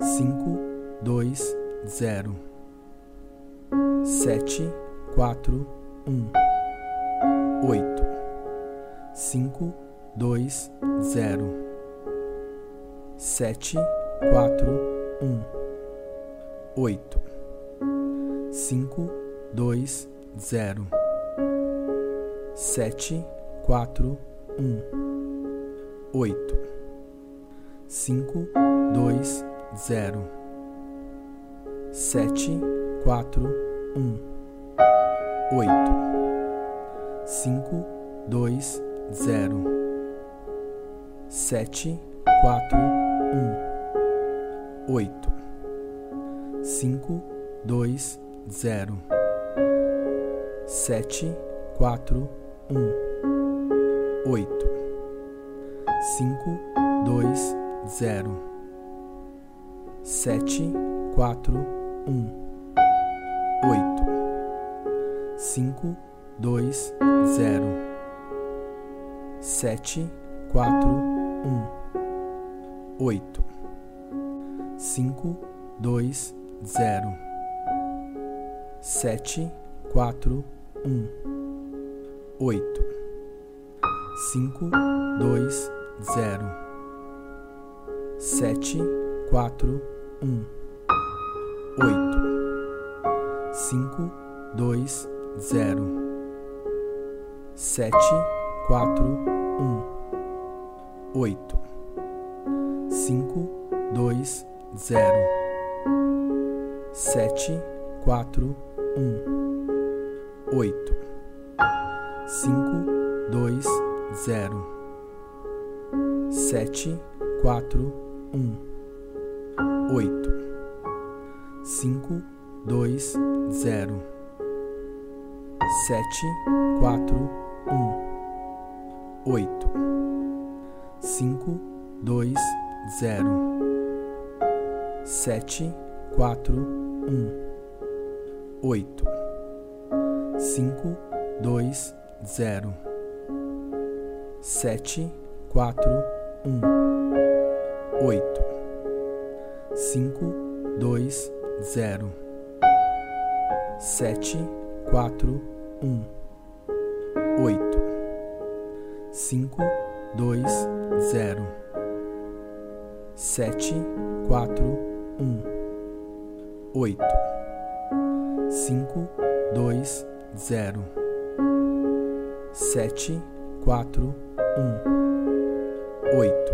cinco, dois, zero, sete, quatro, um, oito, cinco, dois, zero, sete, quatro, um, oito, cinco, dois, zero, sete, quatro, um, oito, cinco, dois, zero, sete, quatro, um, oito, cinco, dois, zero, sete, quatro, um, oito, cinco, dois, zero, sete, quatro, um, oito, cinco, dois, zero, sete, quatro, um, oito, cinco, dois, zero, sete, quatro, um, oito, cinco, dois, zero, sete, quatro, um, oito, cinco, dois, zero, sete, quatro, um, oito, cinco, dois, zero, sete, quatro, um, oito, cinco, dois, zero, sete, quatro, um, oito, cinco, dois, zero, sete, quatro, um, oito, cinco, dois, zero, sete, quatro, um, oito, cinco, dois, zero, sete, quatro, um, oito, cinco, dois, zero, sete, quatro, um, oito, cinco, dois, zero, sete, quatro, um, oito, cinco, dois, zero, sete, quatro, um, oito, cinco, dois, zero, sete, quatro, um, oito,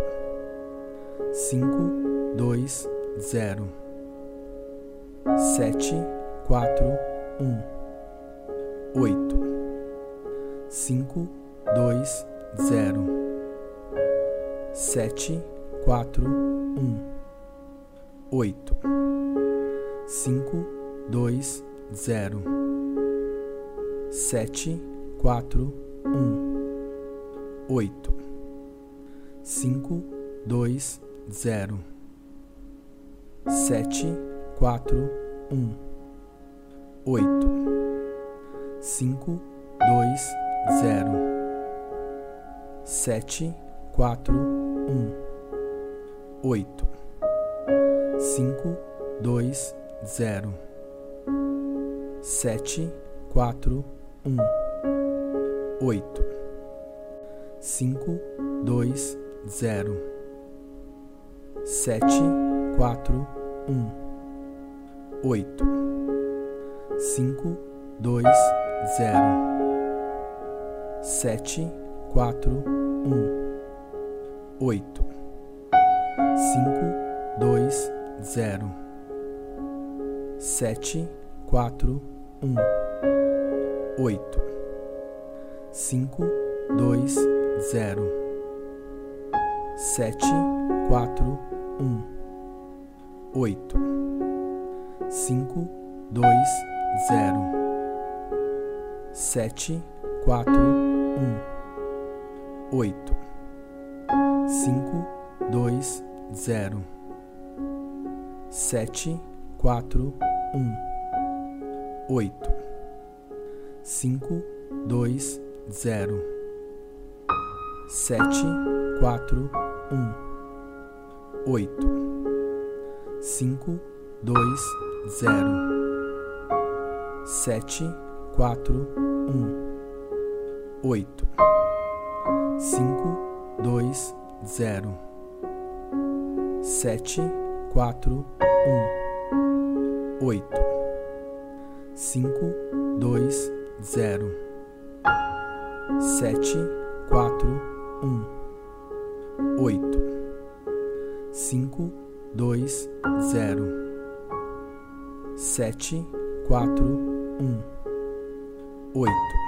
cinco, dois, zero, sete, quatro, um, oito, cinco, dois, zero, sete, quatro, um, oito, cinco, dois, zero, sete, quatro, um, oito, cinco, dois, zero, sete, quatro, um, oito, cinco, dois, zero, sete, quatro, um, oito, cinco, dois, zero, sete, quatro, um, oito, cinco, dois, zero, sete, quatro, um, oito, cinco, dois, zero, sete, quatro, um, oito, cinco, dois, zero, sete, quatro, um, oito, cinco, dois, zero, sete, quatro, um, oito, cinco, dois, zero, sete, quatro, um, oito, cinco, dois, zero, sete, quatro, um, oito, cinco, dois, zero, sete, quatro, um, oito, cinco, dois, zero, sete, quatro, um, oito, cinco, dois, zero, sete, quatro, um, oito, cinco, dois, zero, sete, quatro, um, oito, cinco, dois, zero, sete, quatro, um, oito